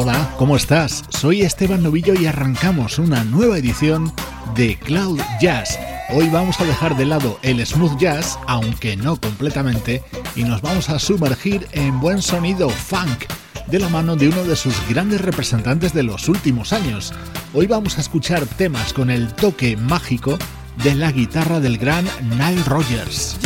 Hola, ¿cómo estás? Soy Esteban Novillo y arrancamos una nueva edición de Cloud Jazz. Hoy vamos a dejar de lado el smooth jazz, aunque no completamente, y nos vamos a sumergir en buen sonido funk, de la mano de uno de sus grandes representantes de los últimos años. Hoy vamos a escuchar temas con el toque mágico de la guitarra del gran Nile Rogers.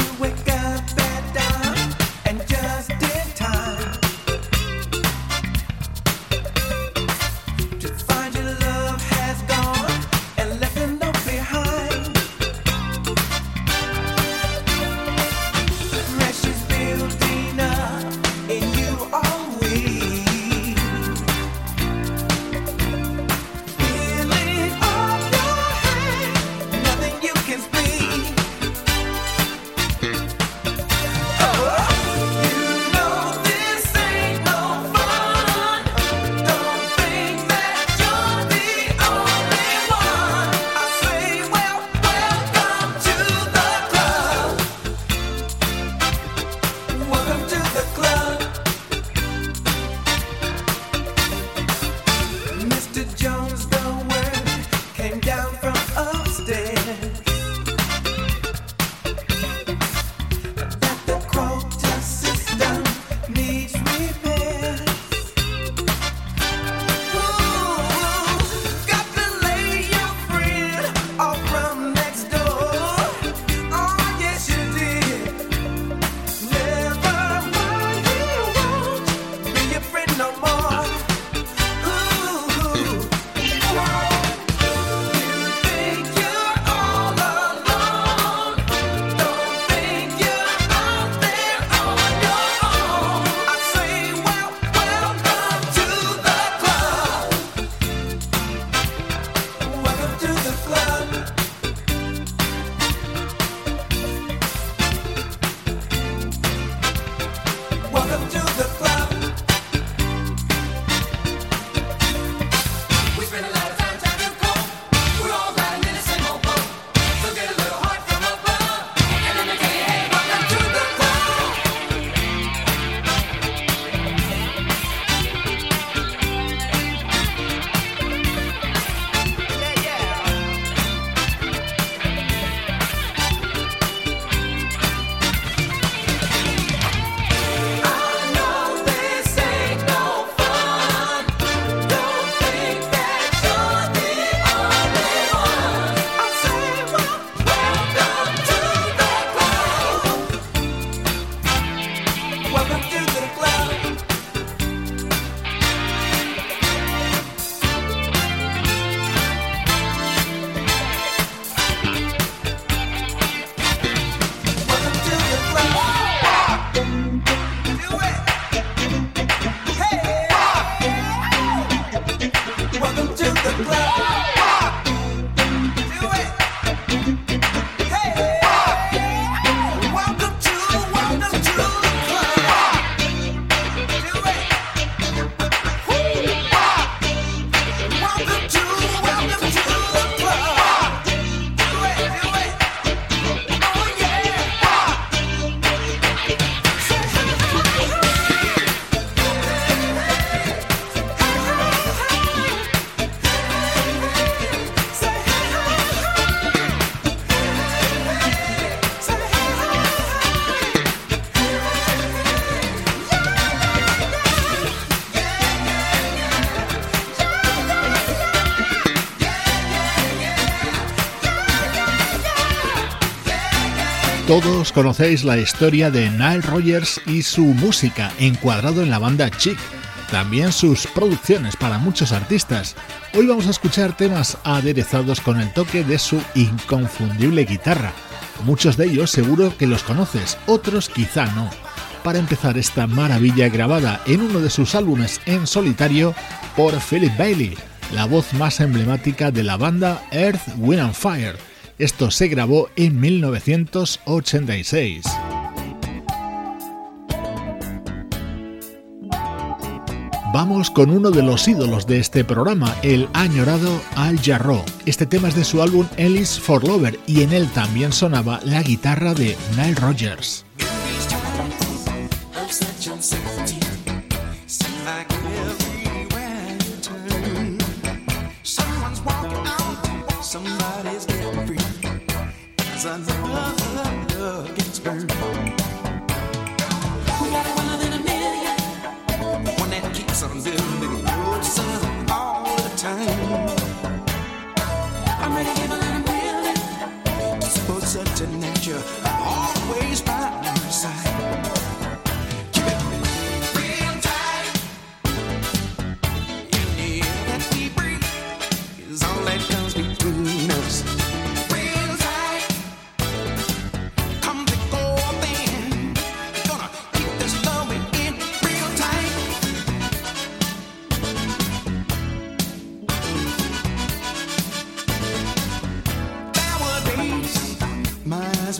Todos conocéis la historia de Nile Rogers y su música, encuadrado en la banda Chic, también sus producciones para muchos artistas. Hoy vamos a escuchar temas aderezados con el toque de su inconfundible guitarra. Muchos de ellos seguro que los conoces, otros quizá no. Para empezar esta maravilla grabada en uno de sus álbumes en solitario por Philip Bailey, la voz más emblemática de la banda Earth, Wind and Fire esto se grabó en 1986. Vamos con uno de los ídolos de este programa, el añorado Al Jarro. Este tema es de su álbum Ellis for Lover y en él también sonaba la guitarra de Nile Rodgers. season.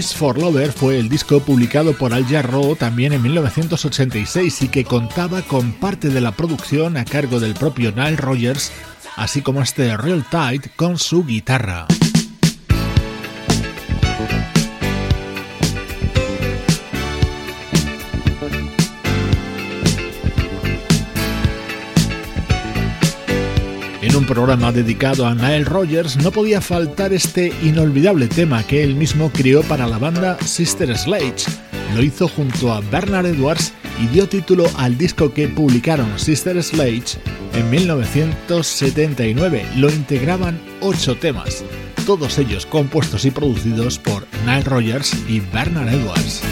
For Lover fue el disco publicado por Al Jarreau también en 1986 y que contaba con parte de la producción a cargo del propio Nile Rogers, así como este Real Tight con su guitarra. Un programa dedicado a Nile Rogers no podía faltar este inolvidable tema que él mismo crió para la banda Sister Sledge. Lo hizo junto a Bernard Edwards y dio título al disco que publicaron Sister Sledge en 1979. Lo integraban ocho temas, todos ellos compuestos y producidos por Nile Rogers y Bernard Edwards.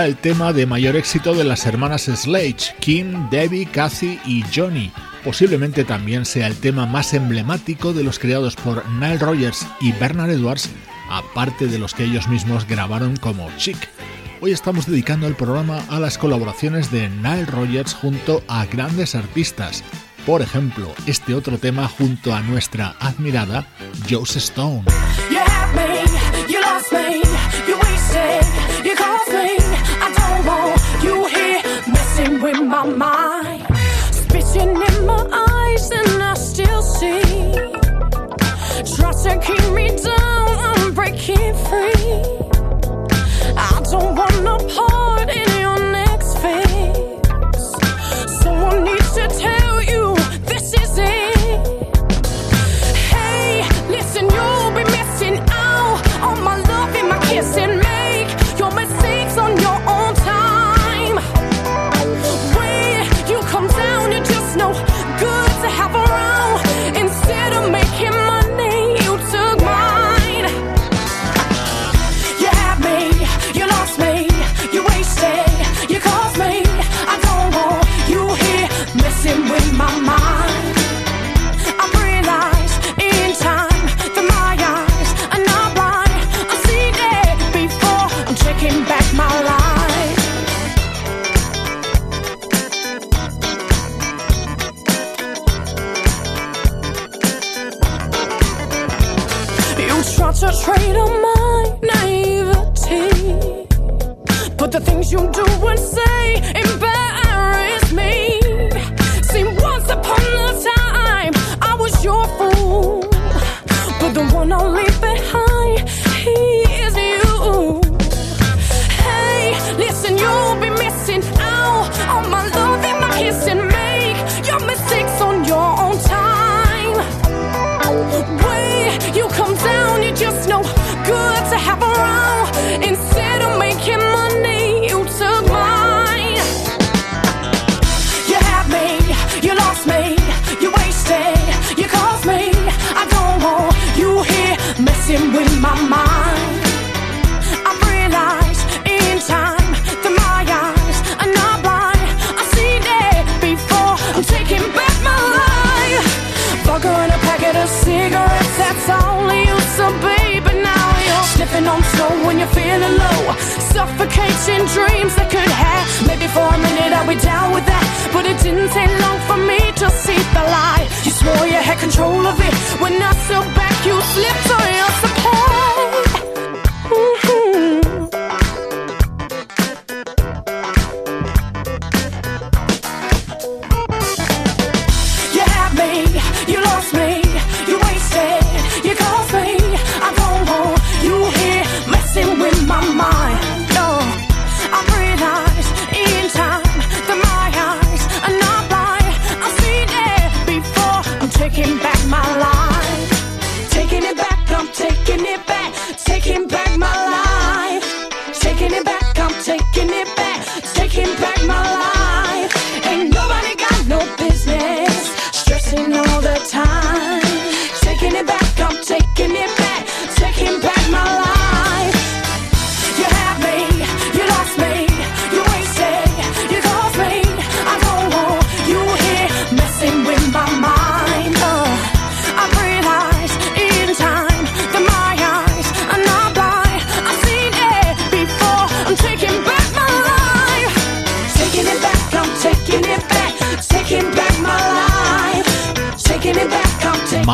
El tema de mayor éxito de las hermanas Sledge, Kim, Debbie, Kathy y Johnny. Posiblemente también sea el tema más emblemático de los creados por Nile Rogers y Bernard Edwards, aparte de los que ellos mismos grabaron como Chic. Hoy estamos dedicando el programa a las colaboraciones de Nile Rogers junto a grandes artistas. Por ejemplo, este otro tema junto a nuestra admirada Joss Stone. You cause me, I don't want you here messing with my mind. Spitting in my eyes, and I still see. Try to keep me down, I'm breaking free. I don't want no part in you do and say you're on snow when you're feeling low. Suffocating dreams that could have. Maybe for a minute I'll be down with that. But it didn't take long for me to see the light. You swore you had control of it. When I stood back, you slipped on your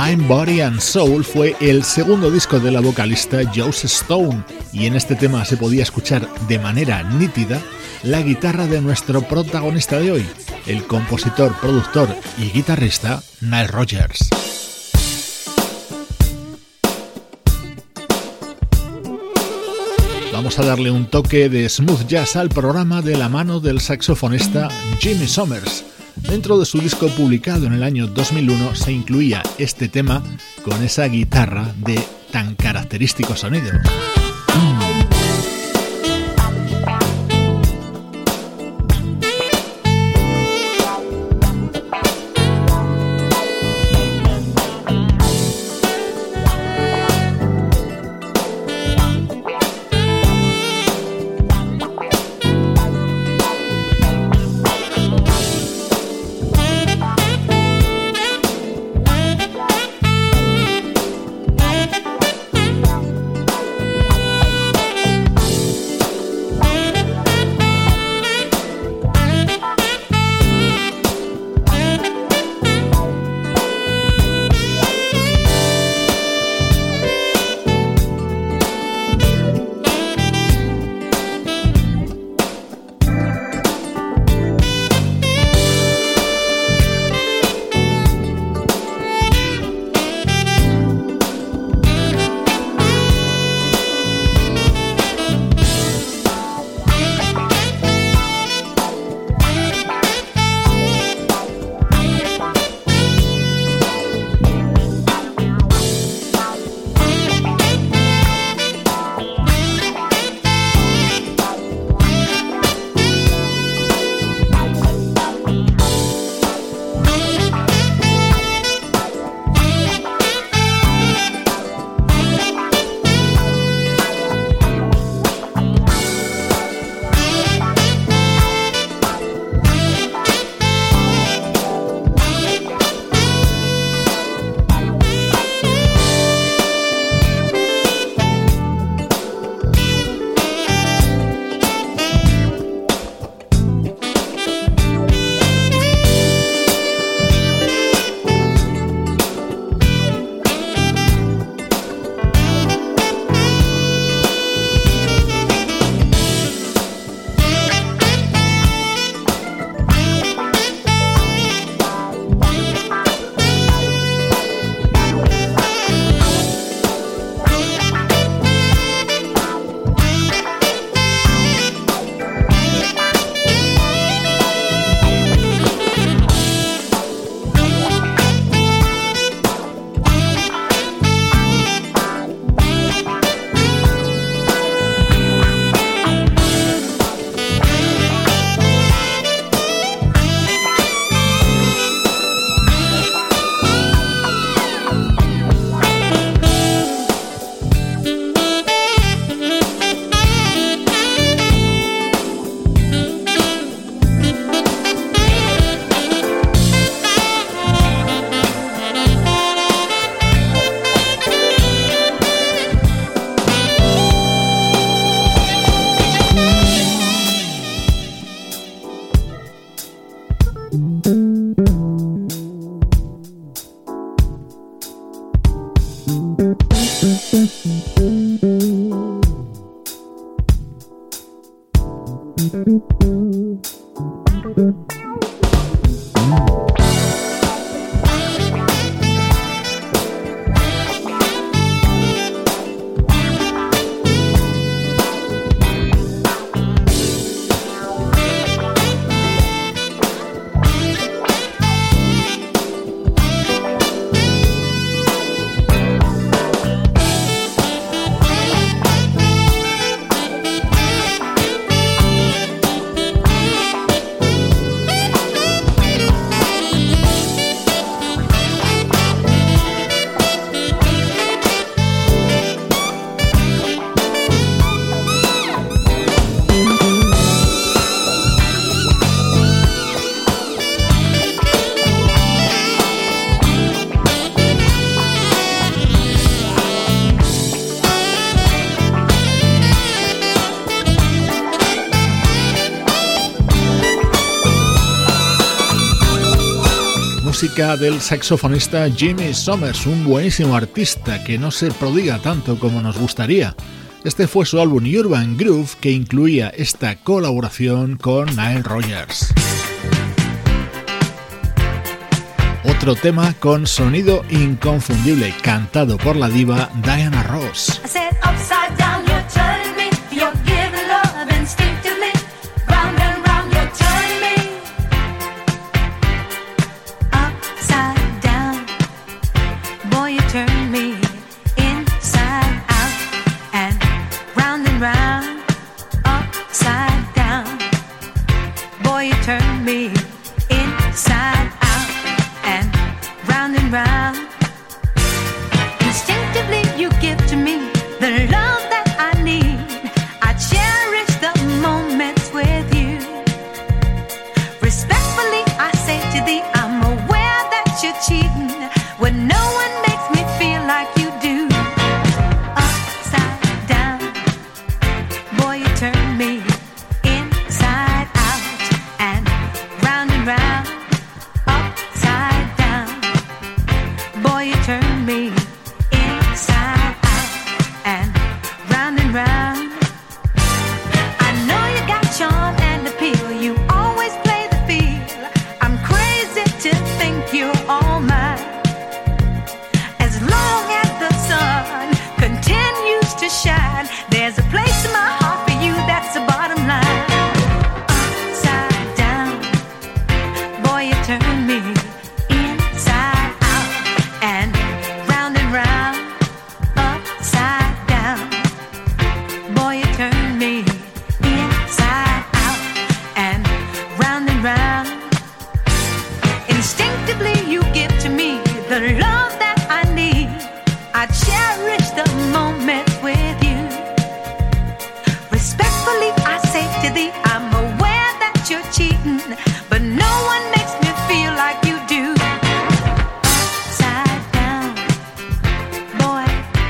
Mind, Body and Soul fue el segundo disco de la vocalista Joss Stone y en este tema se podía escuchar de manera nítida la guitarra de nuestro protagonista de hoy, el compositor, productor y guitarrista Nile Rodgers. Vamos a darle un toque de smooth jazz al programa de la mano del saxofonista Jimmy Summers. Dentro de su disco publicado en el año 2001 se incluía este tema con esa guitarra de tan característico sonido. Del saxofonista Jimmy Summers, un buenísimo artista que no se prodiga tanto como nos gustaría. Este fue su álbum Urban Groove que incluía esta colaboración con Nile Rogers. Otro tema con sonido inconfundible cantado por la diva Diana Ross.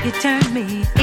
you turned me.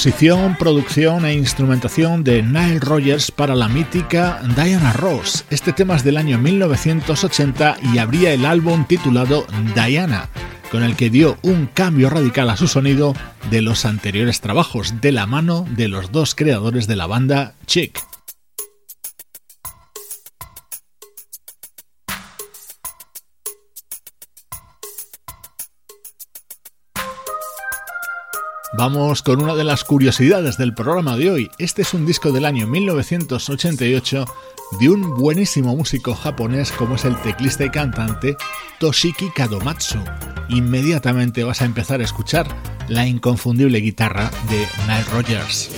Composición, producción e instrumentación de Nile Rogers para la mítica Diana Ross. Este tema es del año 1980 y abría el álbum titulado Diana. con el que dio un cambio radical a su sonido de los anteriores trabajos, de la mano de los dos creadores de la banda Chick. Vamos con una de las curiosidades del programa de hoy. Este es un disco del año 1988 de un buenísimo músico japonés como es el teclista y cantante Toshiki Kadomatsu. Inmediatamente vas a empezar a escuchar la inconfundible guitarra de Nile Rogers.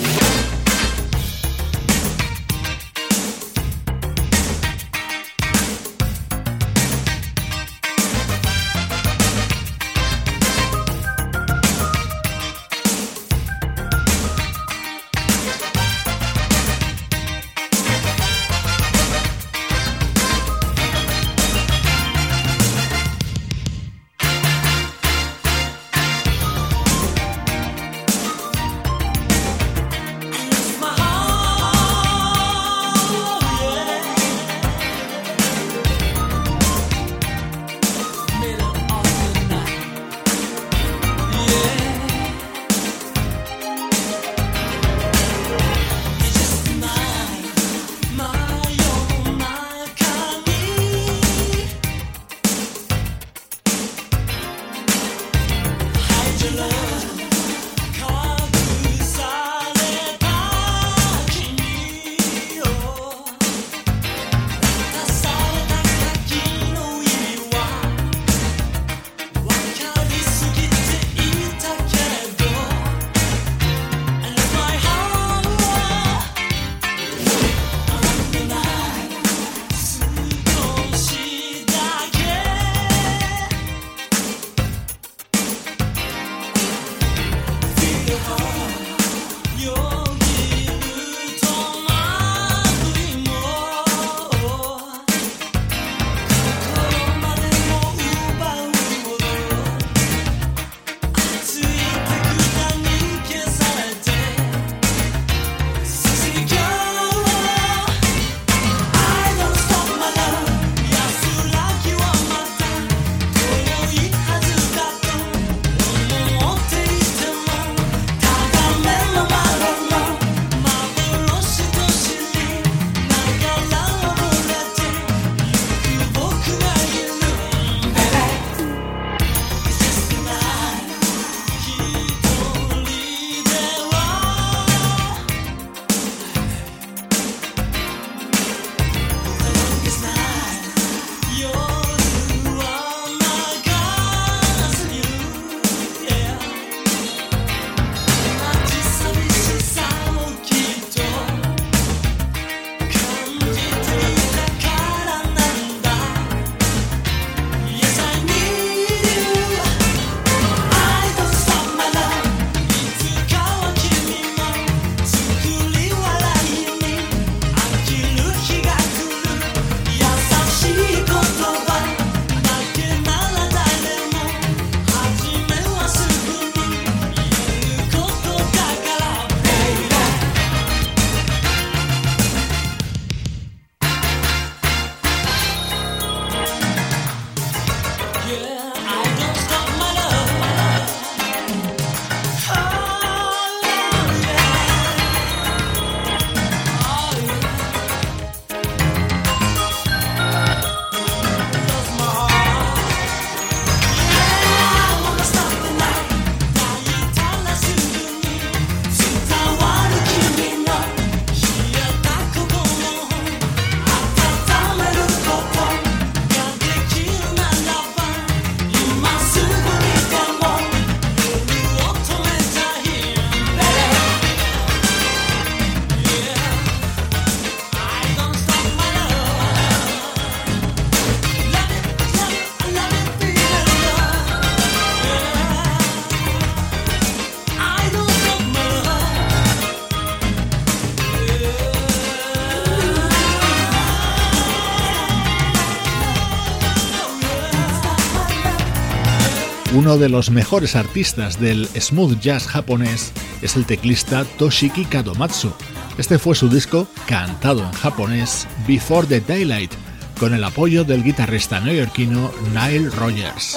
Uno de los mejores artistas del smooth jazz japonés es el teclista Toshiki Kadomatsu. Este fue su disco cantado en japonés Before the Daylight, con el apoyo del guitarrista neoyorquino Nile Rogers.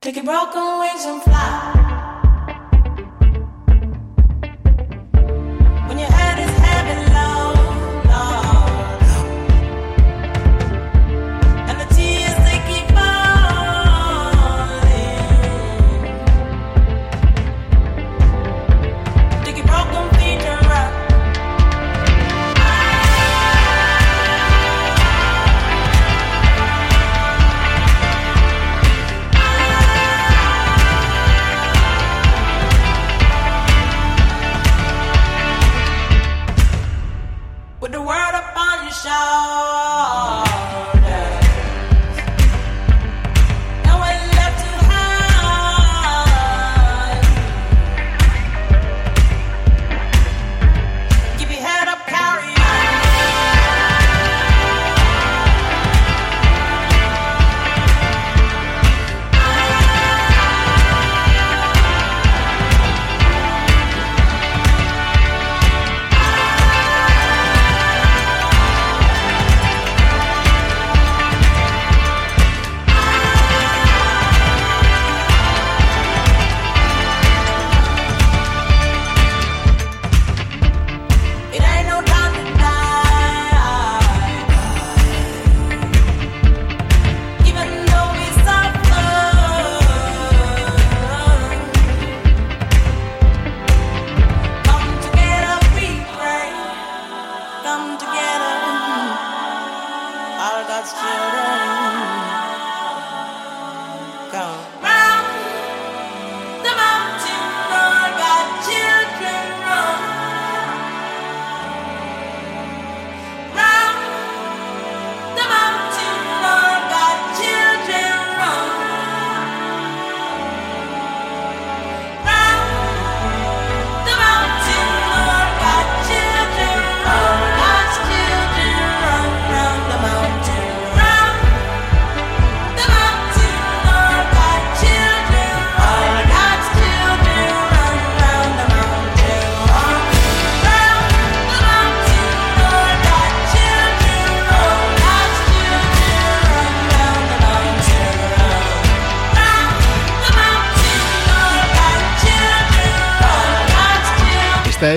Take your broken wings and fly.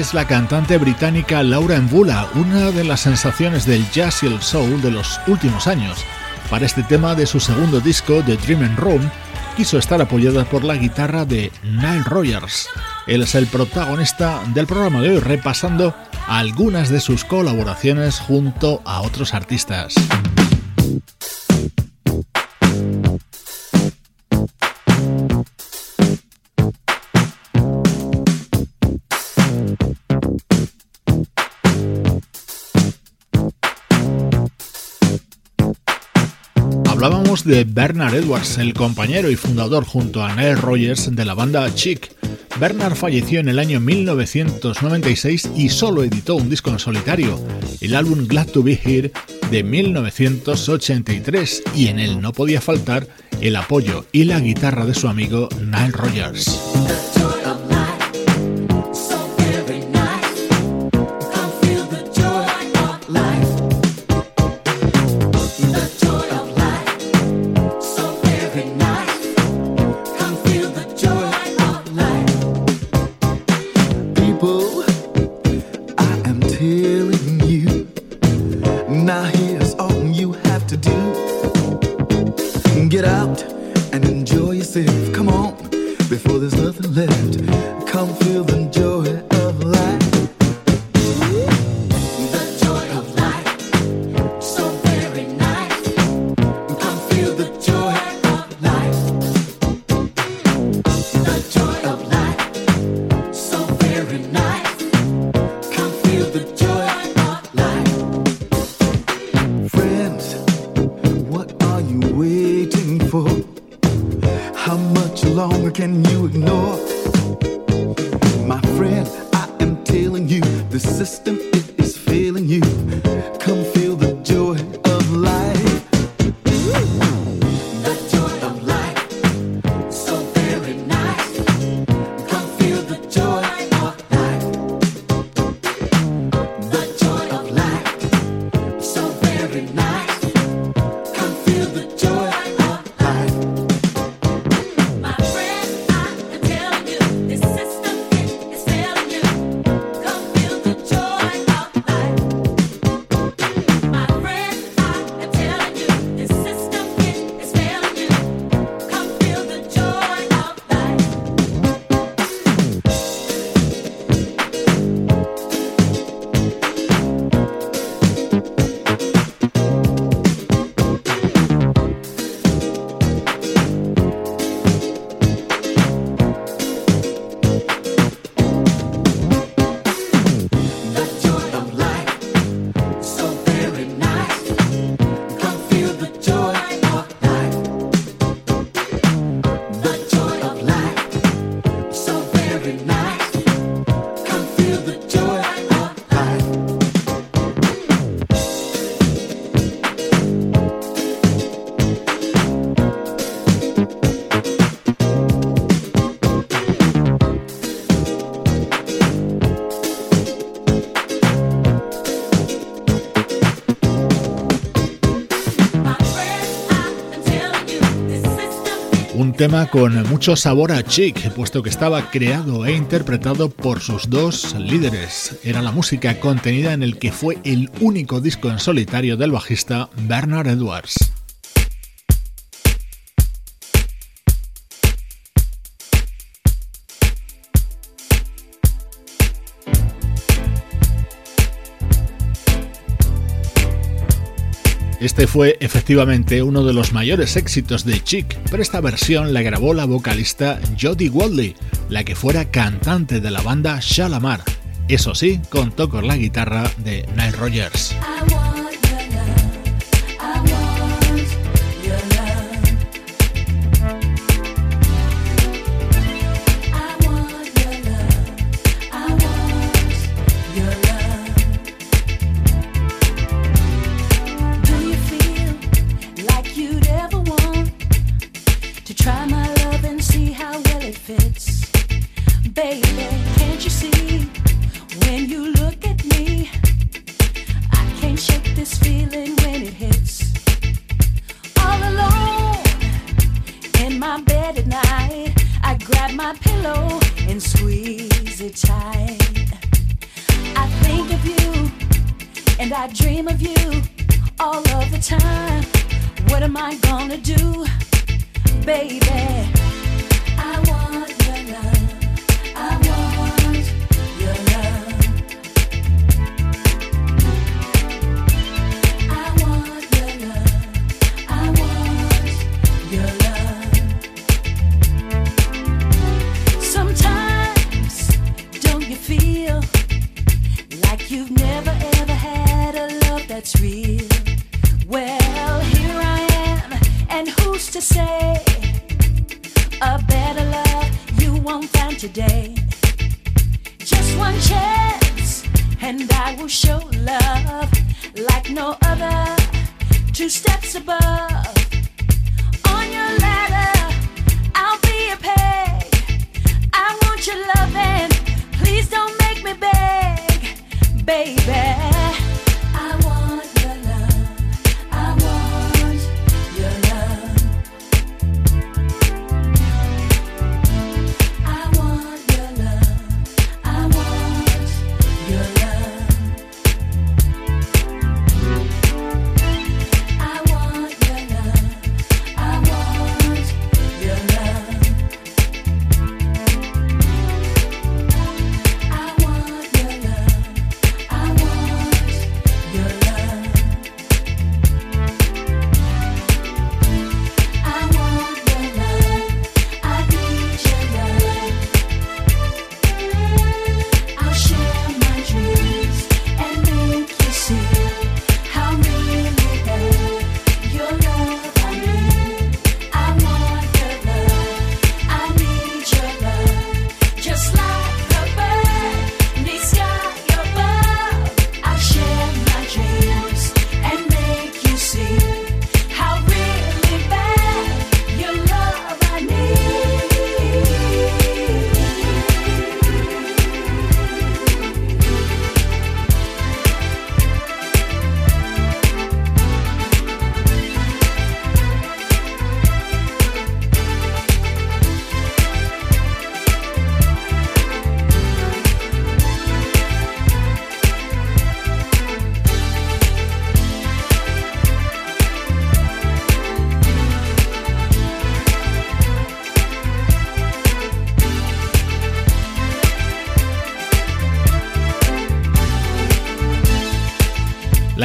Es la cantante británica Laura Mbula, una de las sensaciones del jazz y el soul de los últimos años. Para este tema de su segundo disco, The Dream Room, quiso estar apoyada por la guitarra de Nile Rogers. Él es el protagonista del programa de hoy, repasando algunas de sus colaboraciones junto a otros artistas. De Bernard Edwards, el compañero y fundador junto a Neil Rogers de la banda Chic. Bernard falleció en el año 1996 y solo editó un disco en solitario, el álbum Glad to Be Here de 1983, y en él no podía faltar el apoyo y la guitarra de su amigo Nile Rogers. Tema con mucho sabor a chic, puesto que estaba creado e interpretado por sus dos líderes. Era la música contenida en el que fue el único disco en solitario del bajista Bernard Edwards. Este fue efectivamente uno de los mayores éxitos de Chic, pero esta versión la grabó la vocalista Jodie Wadley, la que fuera cantante de la banda Shalamar. Eso sí, contó con la guitarra de Nile Rogers.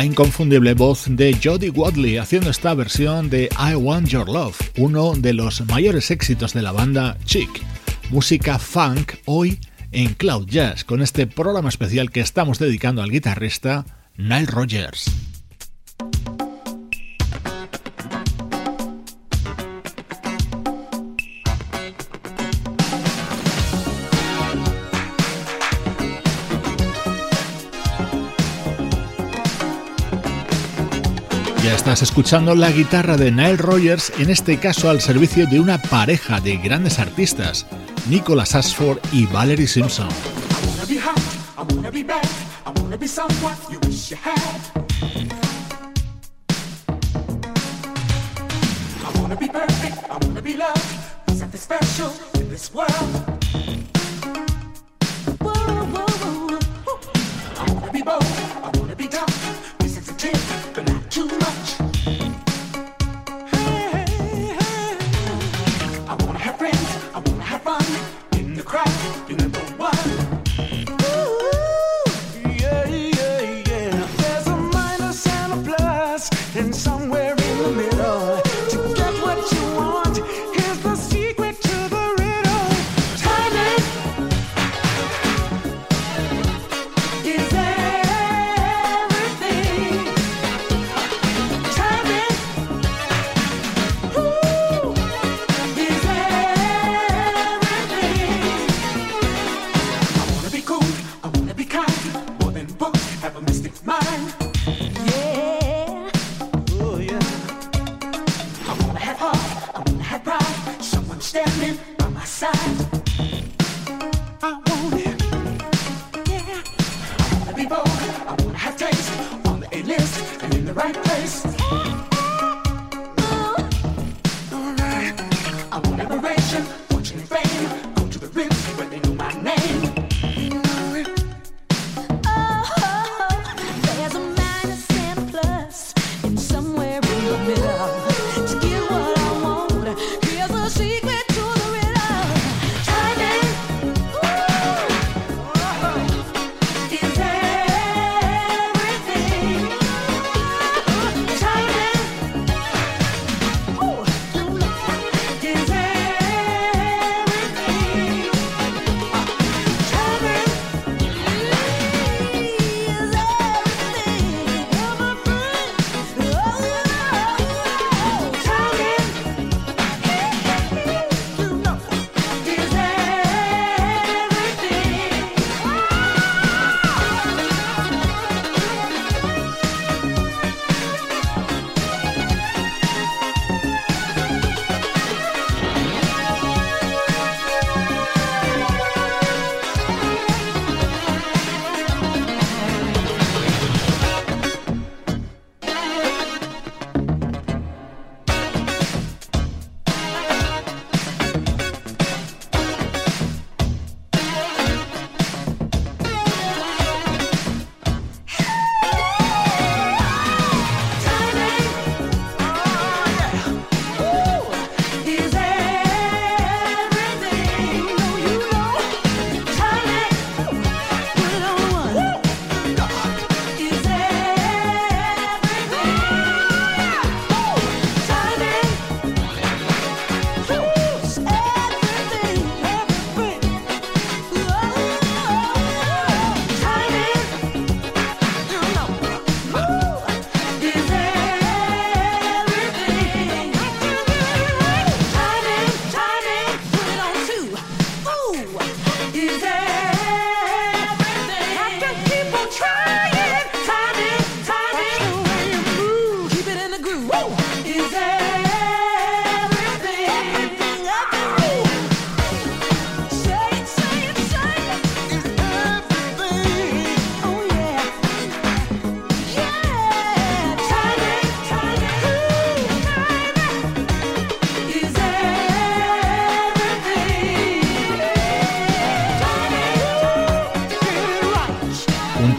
Inconfundible voz de Jodie Wadley haciendo esta versión de I Want Your Love, uno de los mayores éxitos de la banda Chic. Música funk hoy en Cloud Jazz con este programa especial que estamos dedicando al guitarrista Nile Rogers. Estás escuchando la guitarra de Nile Rogers, en este caso al servicio de una pareja de grandes artistas, Nicholas Ashford y Valerie Simpson.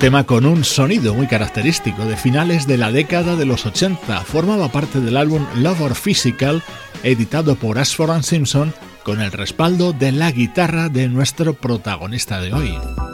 Tema con un sonido muy característico de finales de la década de los 80. Formaba parte del álbum Lover Physical, editado por Ashford Simpson, con el respaldo de la guitarra de nuestro protagonista de hoy.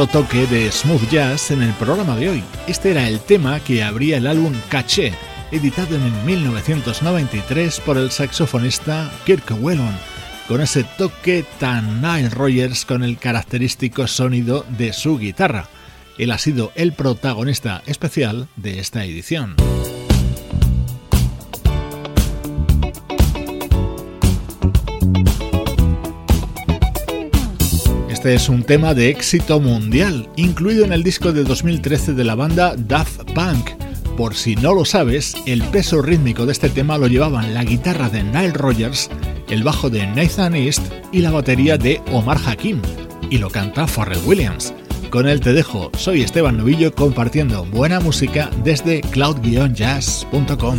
Otro toque de smooth jazz en el programa de hoy. Este era el tema que abría el álbum Caché, editado en 1993 por el saxofonista Kirk Whelan, con ese toque tan Nile Rogers con el característico sonido de su guitarra. Él ha sido el protagonista especial de esta edición. Este es un tema de éxito mundial, incluido en el disco de 2013 de la banda Daft Punk. Por si no lo sabes, el peso rítmico de este tema lo llevaban la guitarra de Nile Rogers, el bajo de Nathan East y la batería de Omar Hakim, y lo canta Pharrell Williams. Con él te dejo, soy Esteban Novillo compartiendo buena música desde cloud-jazz.com.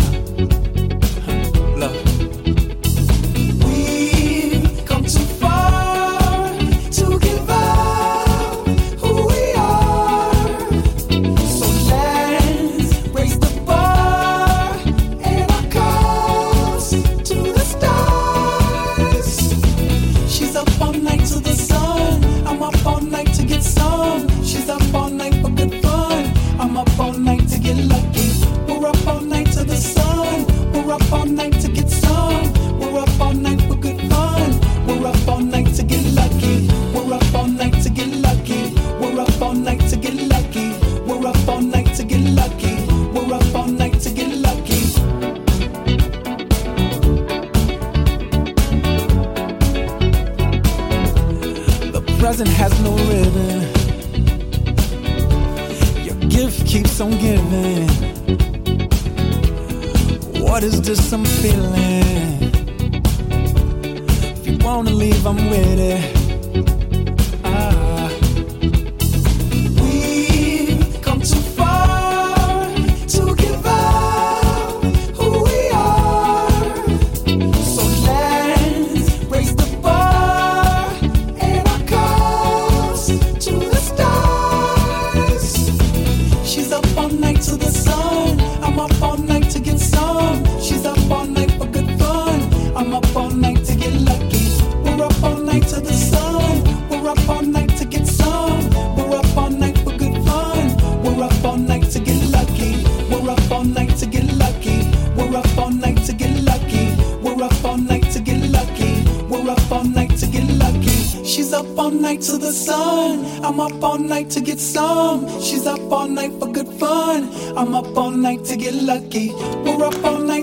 to get some. She's up all night for good fun. I'm up all night to get lucky. We're up all night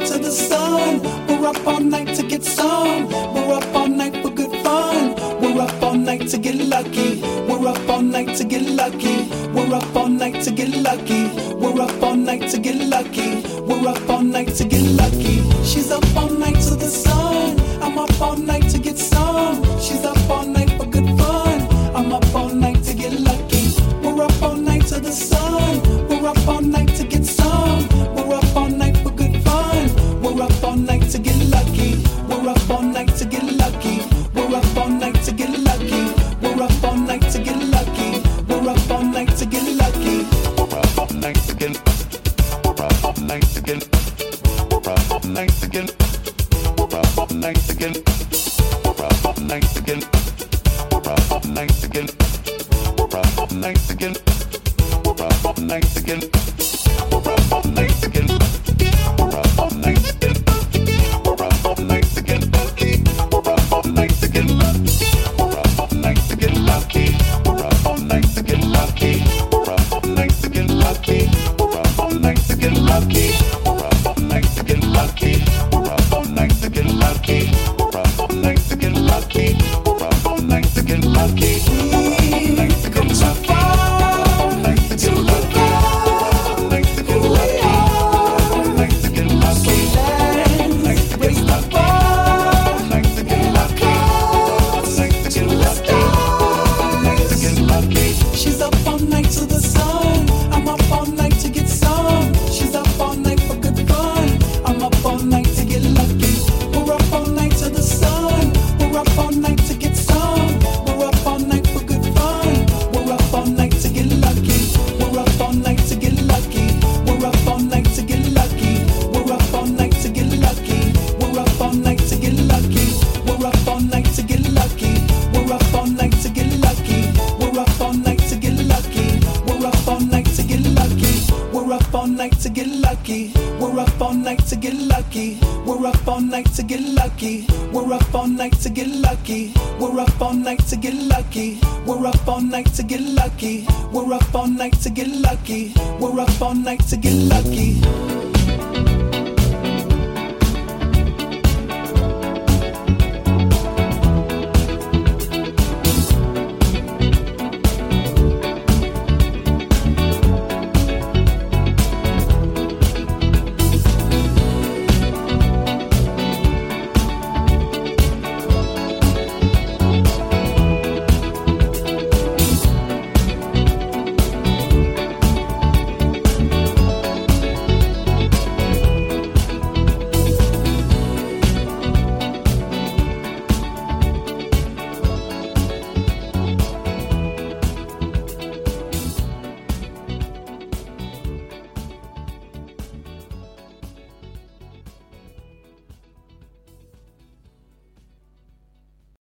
all night to